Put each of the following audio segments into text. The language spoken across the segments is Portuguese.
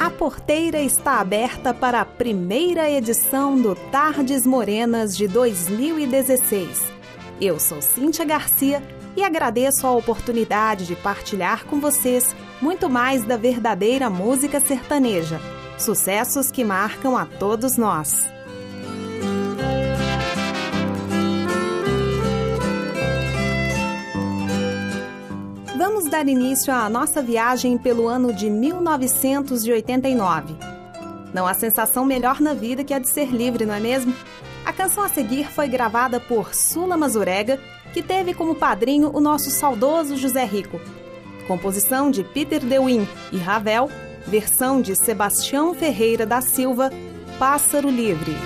A porteira está aberta para a primeira edição do Tardes Morenas de 2016. Eu sou Cíntia Garcia e agradeço a oportunidade de partilhar com vocês muito mais da verdadeira música sertaneja. Sucessos que marcam a todos nós. Vamos dar início à nossa viagem pelo ano de 1989. Não há sensação melhor na vida que a de ser livre, não é mesmo? A canção a seguir foi gravada por Sula Mazurega, que teve como padrinho o nosso saudoso José Rico. Composição de Peter DeWin e Ravel, versão de Sebastião Ferreira da Silva, Pássaro Livre.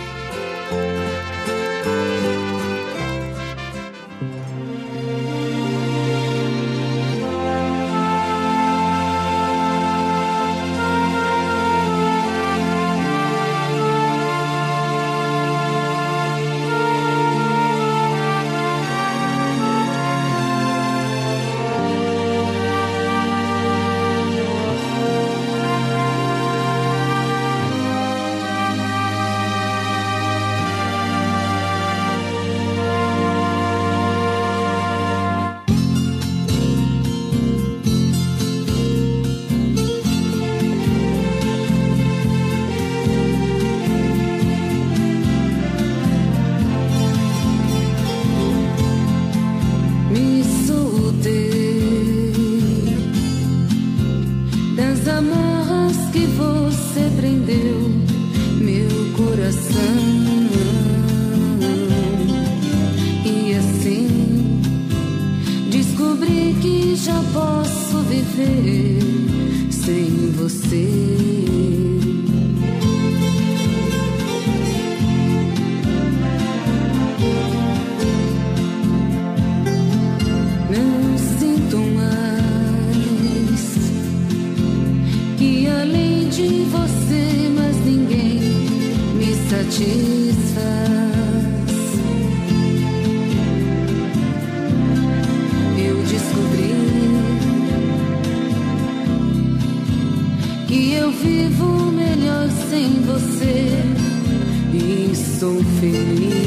Em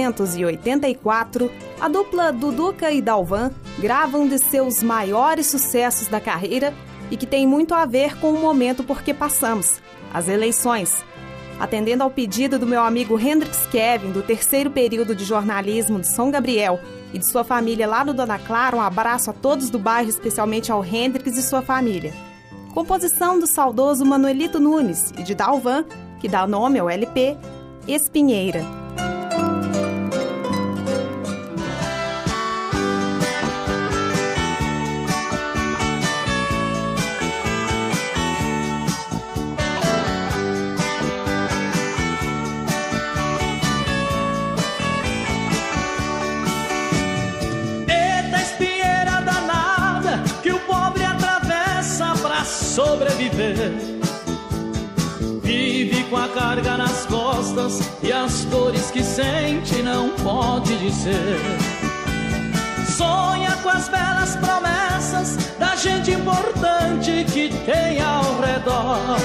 1984, a dupla Duduca e Dalvan gravam um de seus maiores sucessos da carreira e que tem muito a ver com o momento por que passamos, as eleições. Atendendo ao pedido do meu amigo Hendrix Kevin, do terceiro período de jornalismo de São Gabriel, e de sua família lá no Dona Clara, um abraço a todos do bairro, especialmente ao Hendrix e sua família. Composição do saudoso Manuelito Nunes e de Dalvan, que dá nome ao LP, Espinheira. Pode dizer. Sonha com as belas promessas da gente importante que tem ao redor.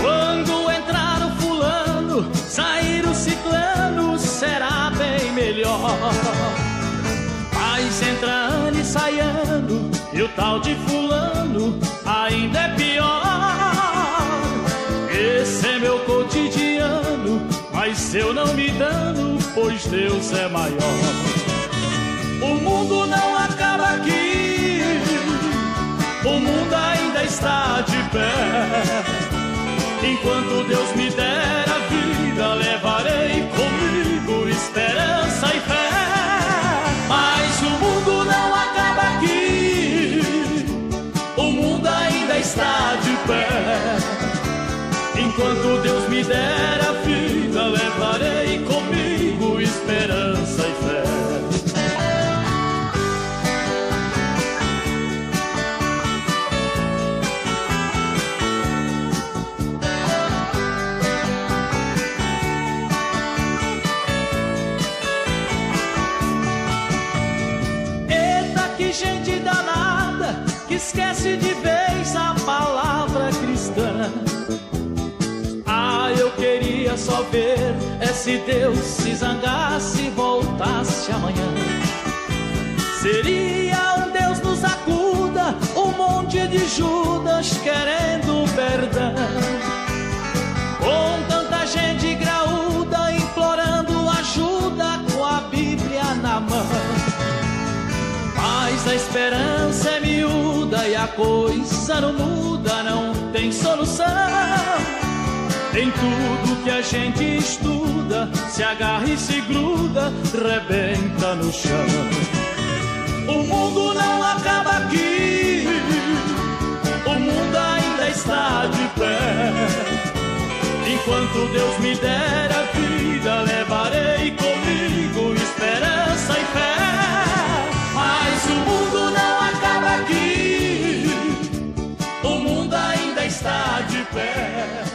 Quando entrar o fulano, sair o ciclano, será bem melhor. Mas entra ano e sai ano, e o tal de fulano Deus é maior. O mundo não acaba aqui, o mundo ainda está de pé. Enquanto Deus me der a vida, levarei comigo esperança e fé. Mas o mundo não acaba aqui, o mundo ainda está de pé. Enquanto Deus me der a vida, levarei comigo esperança e fé. Eita, que gente danada que esquece de vez a palavra cristã. Ah, eu queria só ver se Deus se zangasse e voltasse amanhã. Seria um Deus nos acuda, um monte de Judas querendo perdão. Com tanta gente graúda implorando ajuda com a Bíblia na mão. Mas a esperança é miúda e a coisa não muda, não tem solução. Em tudo que a gente estuda, se agarra e se gruda, rebenta no chão. O mundo não acaba aqui, o mundo ainda está de pé. Enquanto Deus me der a vida, levarei comigo esperança e fé. Mas o mundo não acaba aqui, o mundo ainda está de pé.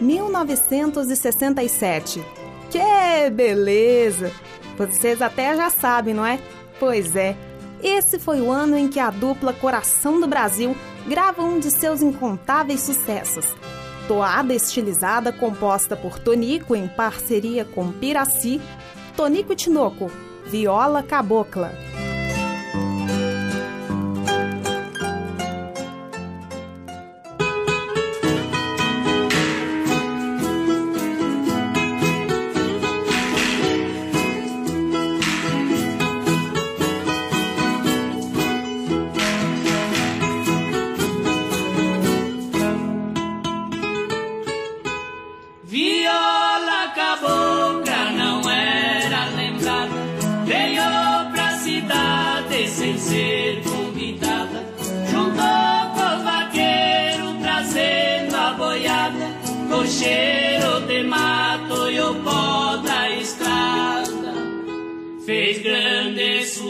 1967. Que beleza! Vocês até já sabem, não é? Pois é. Esse foi o ano em que a dupla Coração do Brasil grava um de seus incontáveis sucessos. Toada estilizada composta por Tonico em parceria com Piraci, Tonico e Tinoco, Viola Cabocla.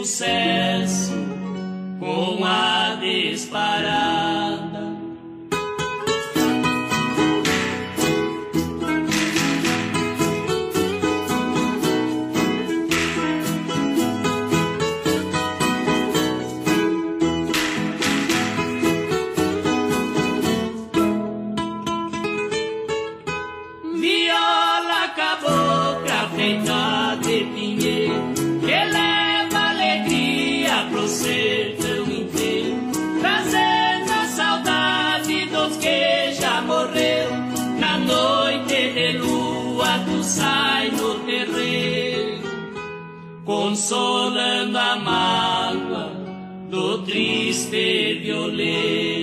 Sucesso com a disparada. solando amava do triste violeta.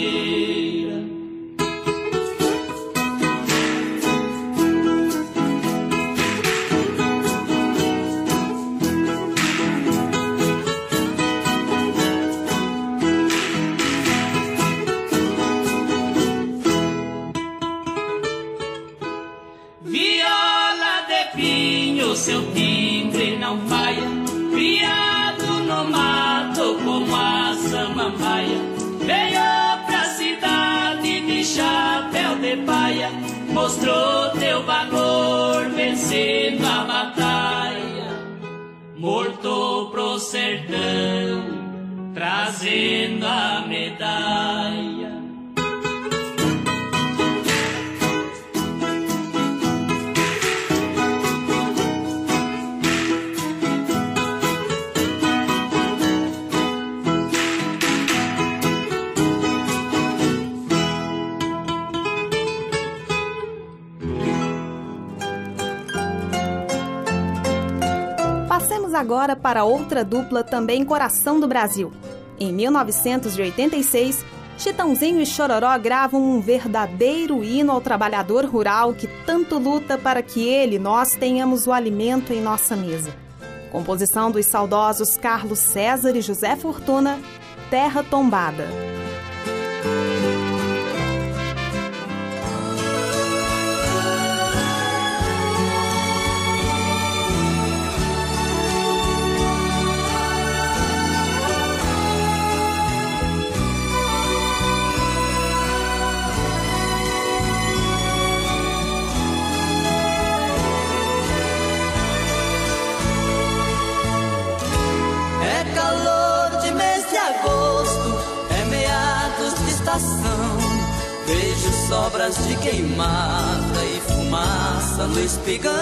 Nossa para outra dupla também coração do Brasil. Em 1986, Chitãozinho e Chororó gravam um verdadeiro hino ao trabalhador rural que tanto luta para que ele, nós, tenhamos o alimento em nossa mesa. Composição dos saudosos Carlos César e José Fortuna, Terra Tombada. De queimada e fumaça no espigão.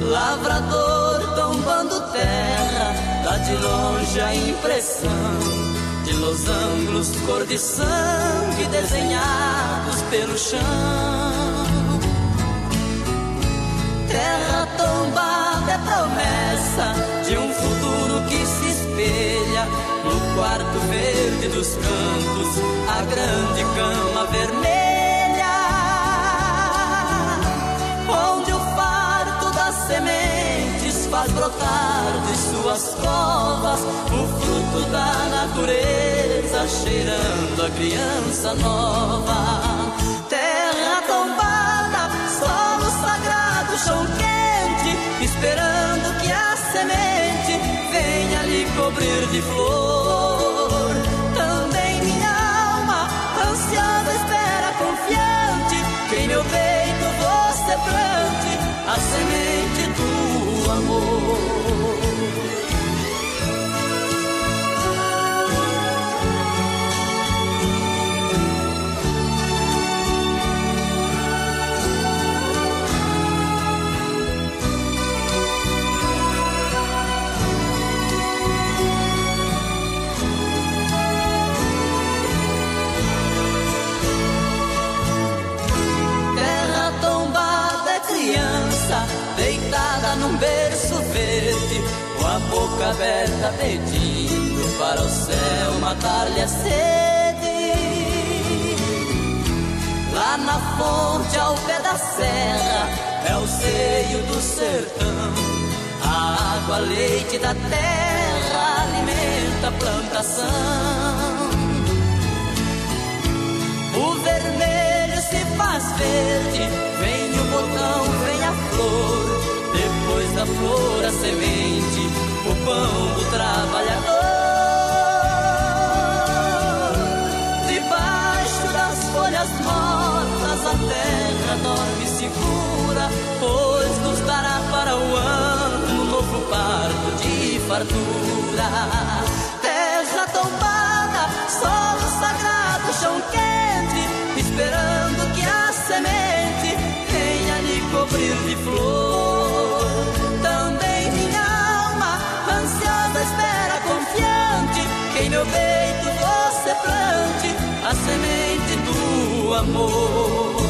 Lavrador tombando terra, dá de longe a impressão de losangos cor de sangue desenhados pelo chão. Dos campos, a grande cama vermelha, onde o farto das sementes faz brotar de suas covas o fruto da natureza, cheirando a criança nova. Terra tombada, solo sagrado, chão quente, esperando que a semente venha lhe cobrir de flor. Num berço verde, com a boca aberta pedindo para o céu matar-lhe a sede. Lá na fonte ao pé da serra é o seio do sertão. A água, leite da terra alimenta a plantação. O vermelho se faz verde, vem o botão, vem a flor depois da flor a semente, o pão do trabalhador. Debaixo das folhas mortas a terra dorme segura, pois nos dará para o ano um novo parto de fartura. Terra tombada, solo semente venha lhe cobrir de flor. Também minha alma, ansiosa espera confiante, que em meu peito você plante a semente do amor.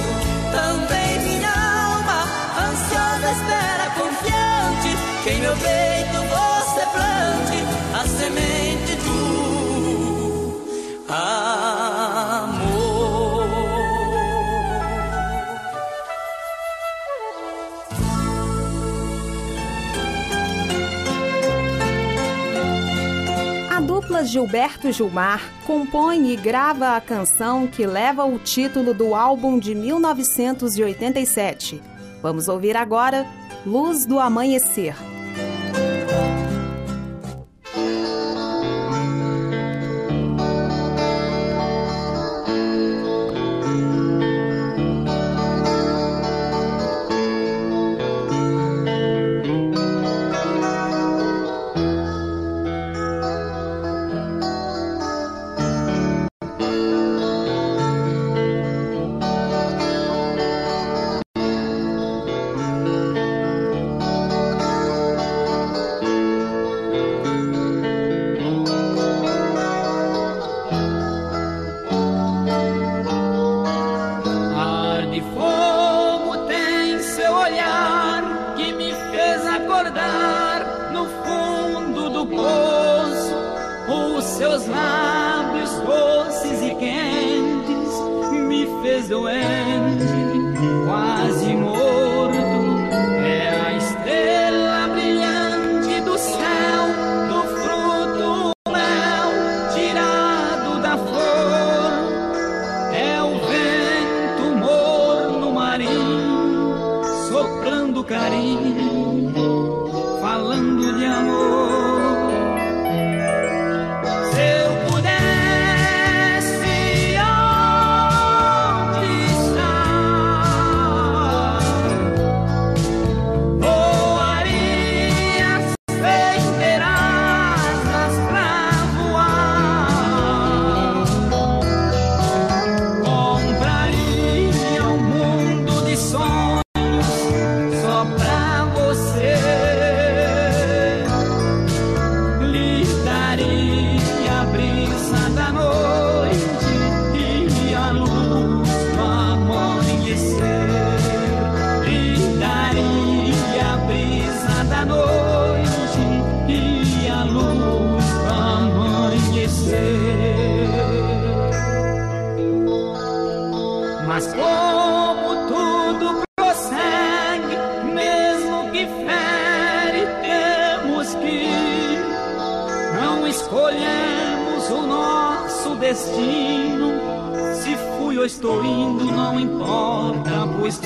Também minha alma, ansiosa espera confiante, que em meu peito Gilberto Gilmar compõe e grava a canção que leva o título do álbum de 1987. Vamos ouvir agora Luz do Amanhecer.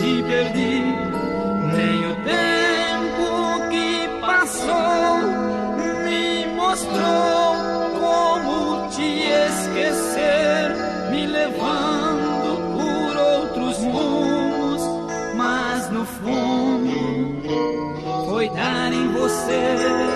Te perdi. Nem o tempo que passou me mostrou como te esquecer, me levando por outros rumos, mas no fundo foi dar em você.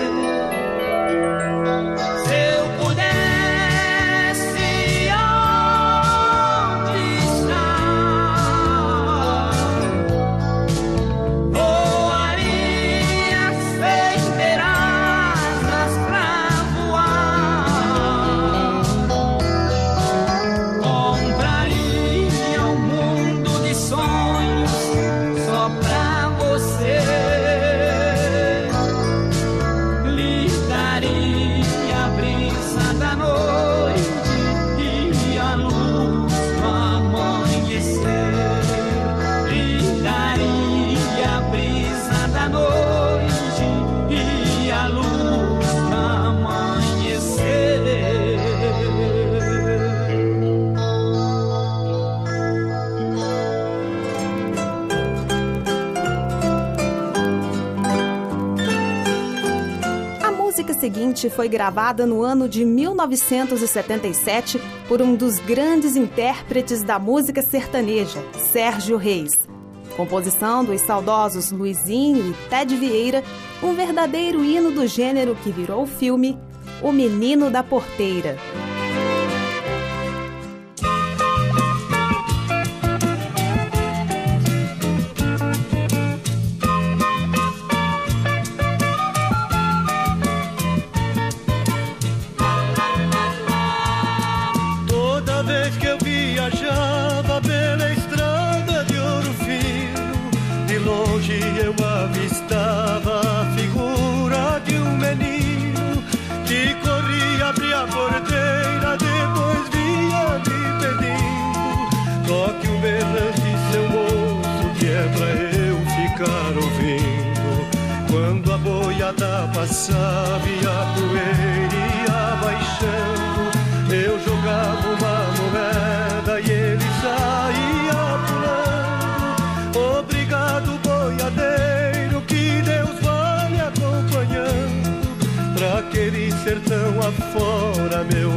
Foi gravada no ano de 1977 por um dos grandes intérpretes da música sertaneja, Sérgio Reis. Composição dos saudosos Luizinho e Ted Vieira, um verdadeiro hino do gênero que virou o filme O Menino da Porteira. Passava e a poeira ia baixando. Eu jogava uma moeda e ele saía pulando. Obrigado, boiadeiro, que Deus vá me acompanhando. Pra aquele sertão afora, meu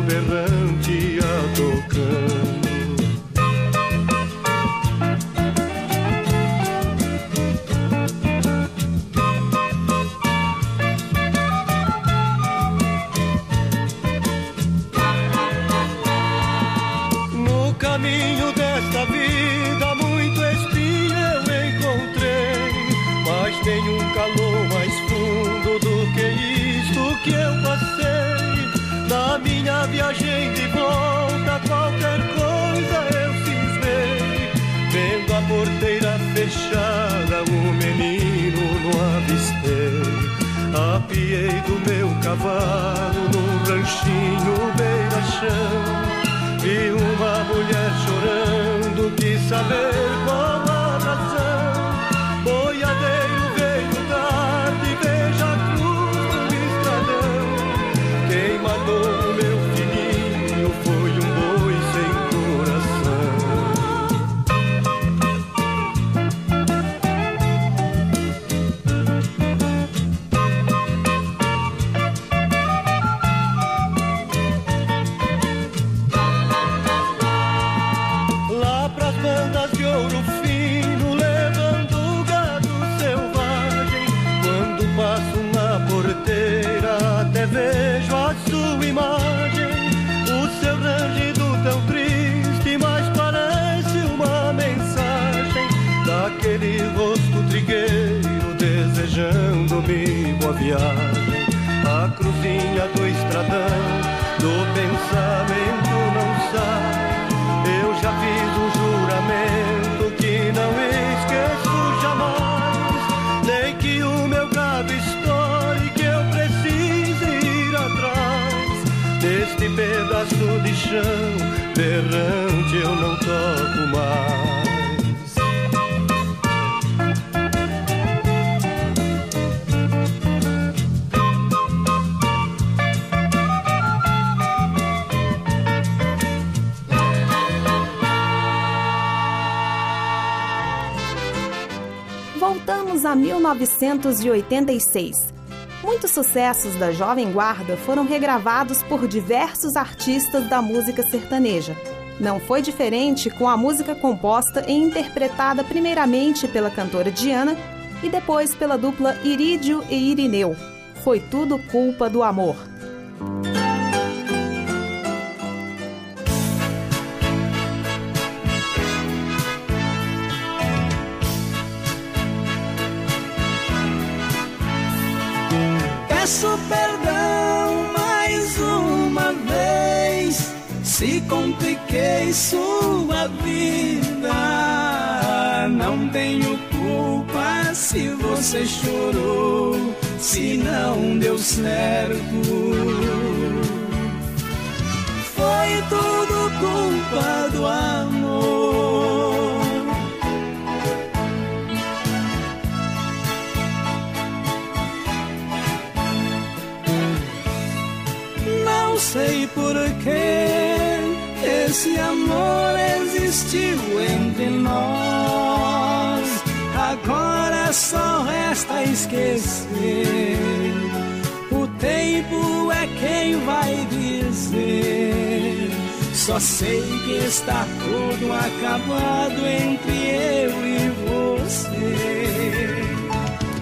qualquer coisa eu cismei. Vendo a porteira fechada, o menino não avistei. Apiei do meu cavalo num ranchinho beira-chão. Vi uma mulher chorando, quis saber qual a viagem, a cruzinha do estradão, do pensamento não sai. Eu já fiz um juramento que não esqueço jamais. Nem que o meu gado estoure, que eu precise ir atrás. Deste pedaço de chão, berrante eu não toco mais. Voltamos a 1986. Muitos sucessos da Jovem Guarda foram regravados por diversos artistas da música sertaneja. Não foi diferente com a música composta e interpretada primeiramente pela cantora Diana e depois pela dupla Irídio e Irineu. Foi tudo culpa do amor. Se compliquei sua vida. Não tenho culpa se você chorou, se não deu certo. Foi tudo culpa do amor. sei por que esse amor existiu entre nós. Agora só resta esquecer. O tempo é quem vai dizer. Só sei que está tudo acabado entre eu e você.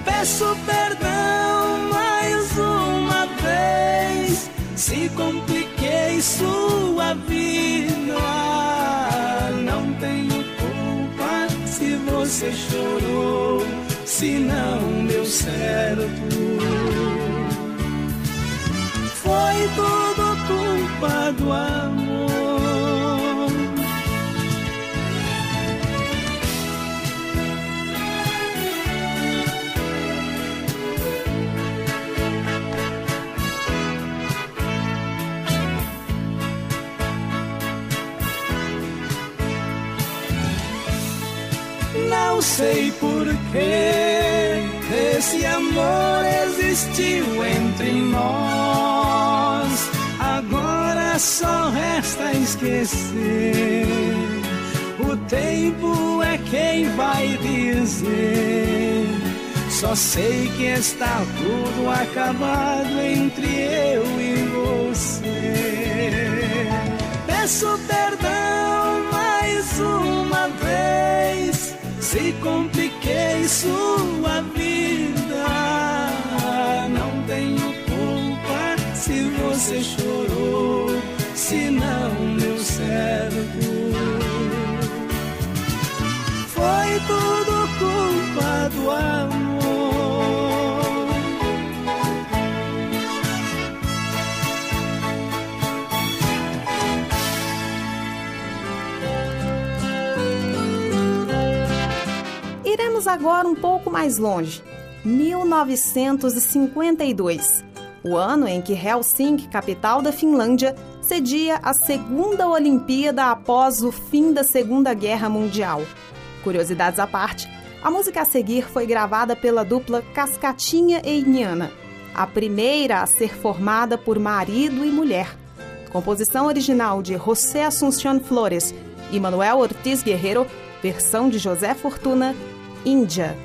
Peço perdão mais uma vez se compliquei sua você chorou, se não deu certo. Foi tudo culpa do amor. Sei por que esse amor existiu entre nós. Agora só resta esquecer. O tempo é quem vai dizer. Só sei que está tudo acabado entre eu e você. Peço perdão mais uma se compliquei sua vida. Não tenho culpa se você chorou, agora um pouco mais longe. 1952, o ano em que Helsinki, capital da Finlândia, cedia a segunda Olimpíada após o fim da Segunda Guerra Mundial. Curiosidades à parte, a música a seguir foi gravada pela dupla Cascatinha e Inhana, a primeira a ser formada por marido e mulher. Composição original de José Assunción Flores e Manuel Ortiz Guerreiro, versão de José Fortuna. Índia,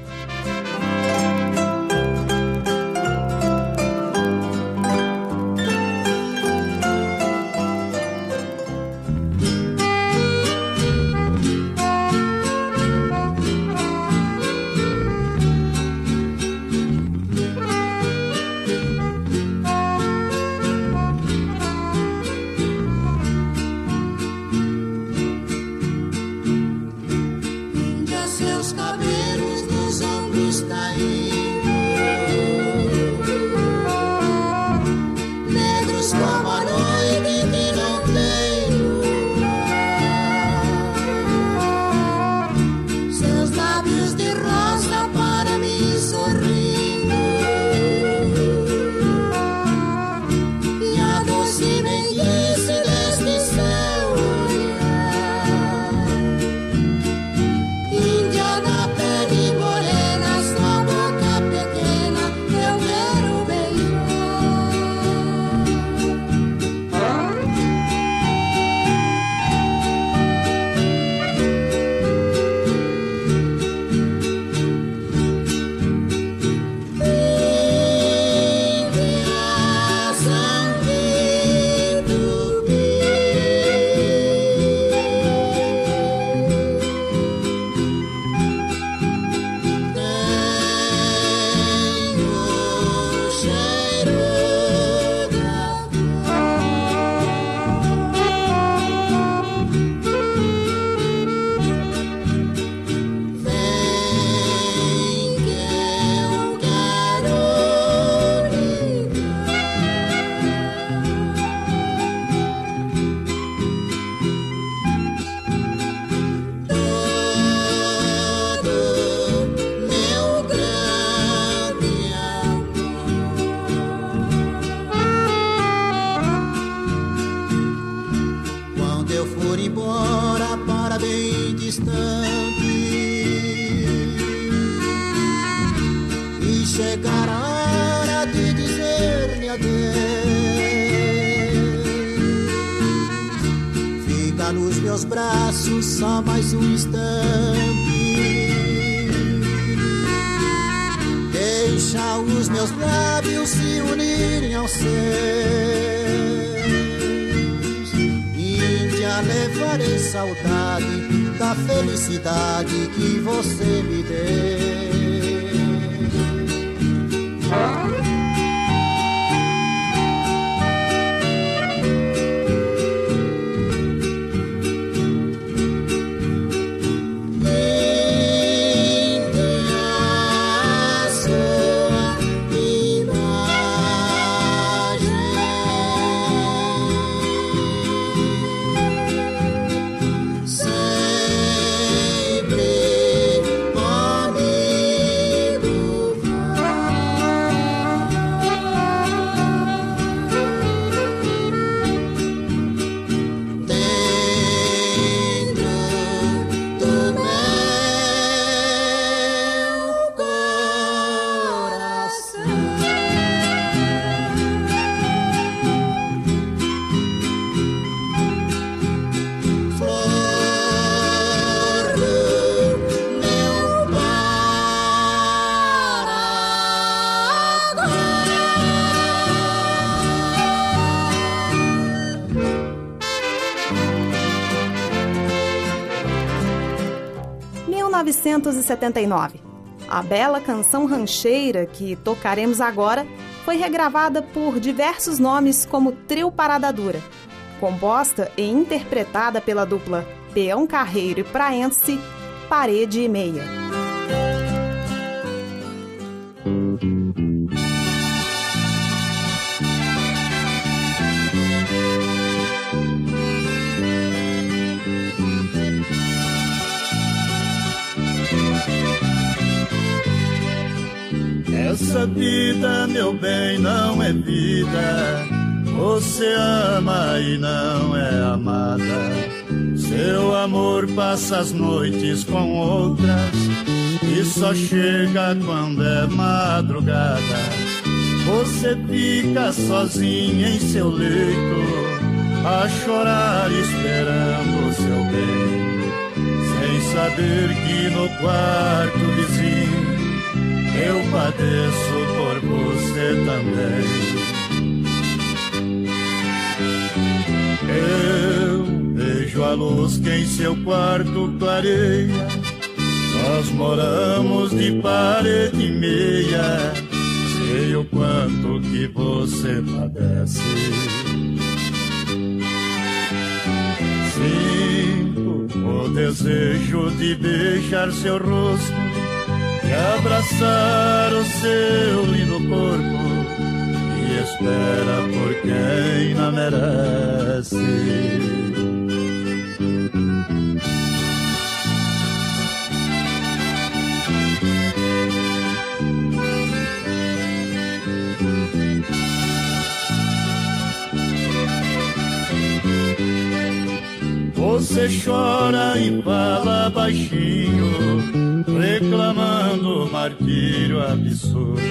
felicidade que você me deu. A bela canção rancheira que tocaremos agora foi regravada por diversos nomes como Trio Parada Dura, composta e interpretada pela dupla Peão Carreiro e Praense, Parede e Meia. 'Essa vida, meu bem, não é vida. Você ama e não é amada. Seu amor passa as noites com outras e só chega quando é madrugada. Você fica sozinha em seu leito, a chorar esperando seu bem, sem saber que no quarto vizinho eu padeço por você também. Eu vejo a luz que em seu quarto clareia. Nós moramos de parede e meia. Sei o quanto que você padece. Sinto o desejo de beijar seu rosto e abraçar o seu lindo corpo e espera por quem não merece. Você chora e fala baixinho reclamando martírio absurdo,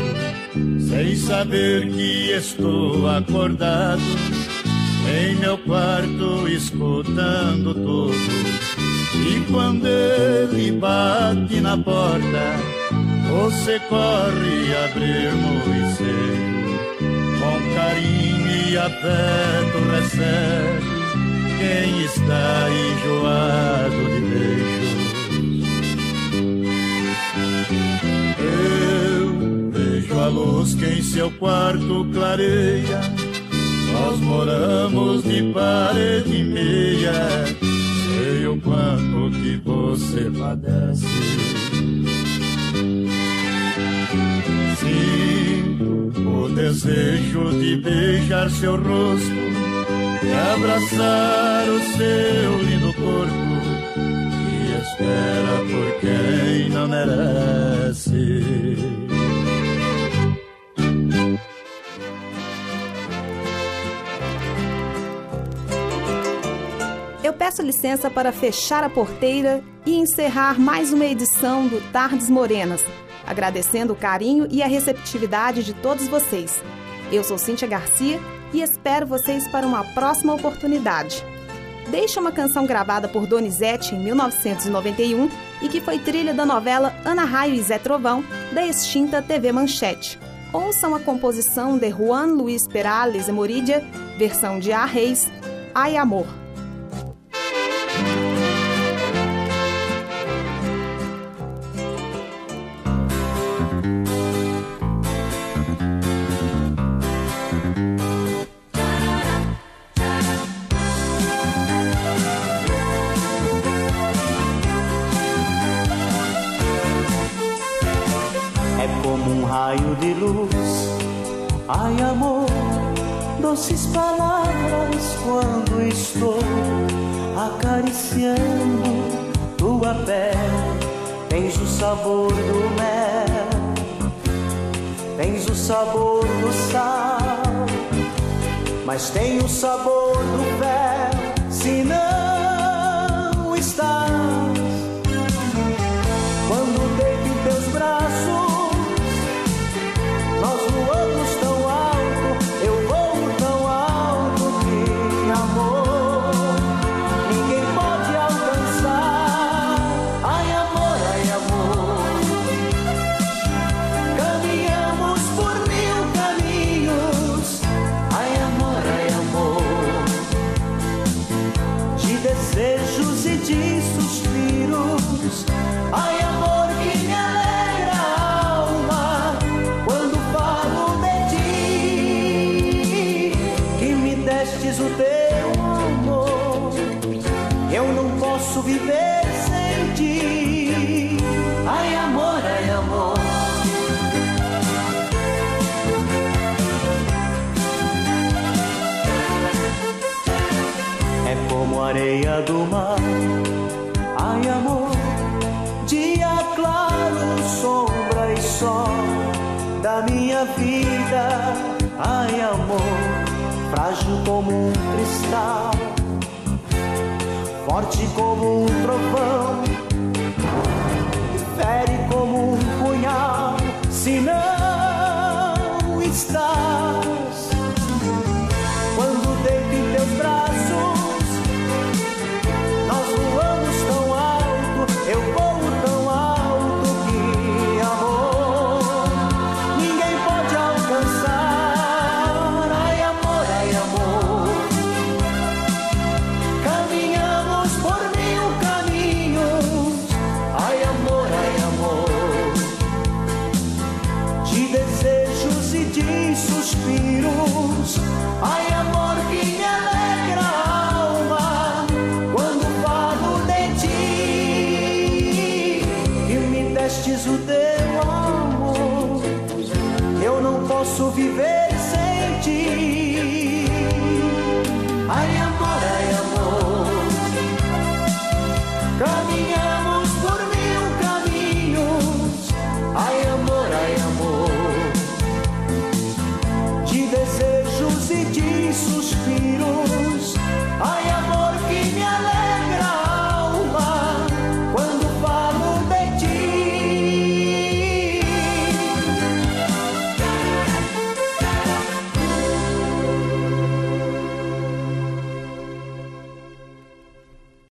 sem saber que estou acordado. Em meu quarto escutando tudo. E quando ele bate na porta, você corre abrir seio, com carinho e afeto recebe quem está enjoado de beijo a luz que em seu quarto clareia. Nós moramos de parede e meia. Sei o quanto que você padece. Sinto o desejo de beijar seu rosto e abraçar o seu lindo corpo. Espera por quem não merece. peço licença para fechar a porteira e encerrar mais uma edição do Tardes Morenas, agradecendo o carinho e a receptividade de todos vocês. Eu sou Cíntia Garcia e espero vocês para uma próxima oportunidade. Deixe uma canção gravada por Donizete em 1991 e que foi trilha da novela Ana Raio e Zé Trovão, da extinta TV Manchete. Ouçam a composição de Juan Luiz Perales e Moridia, versão de A Reis, Ai Amor. do mar. Ai, amor, dia claro, sombra e sol da minha vida. Ai, amor, frágil como um cristal, forte como um trovão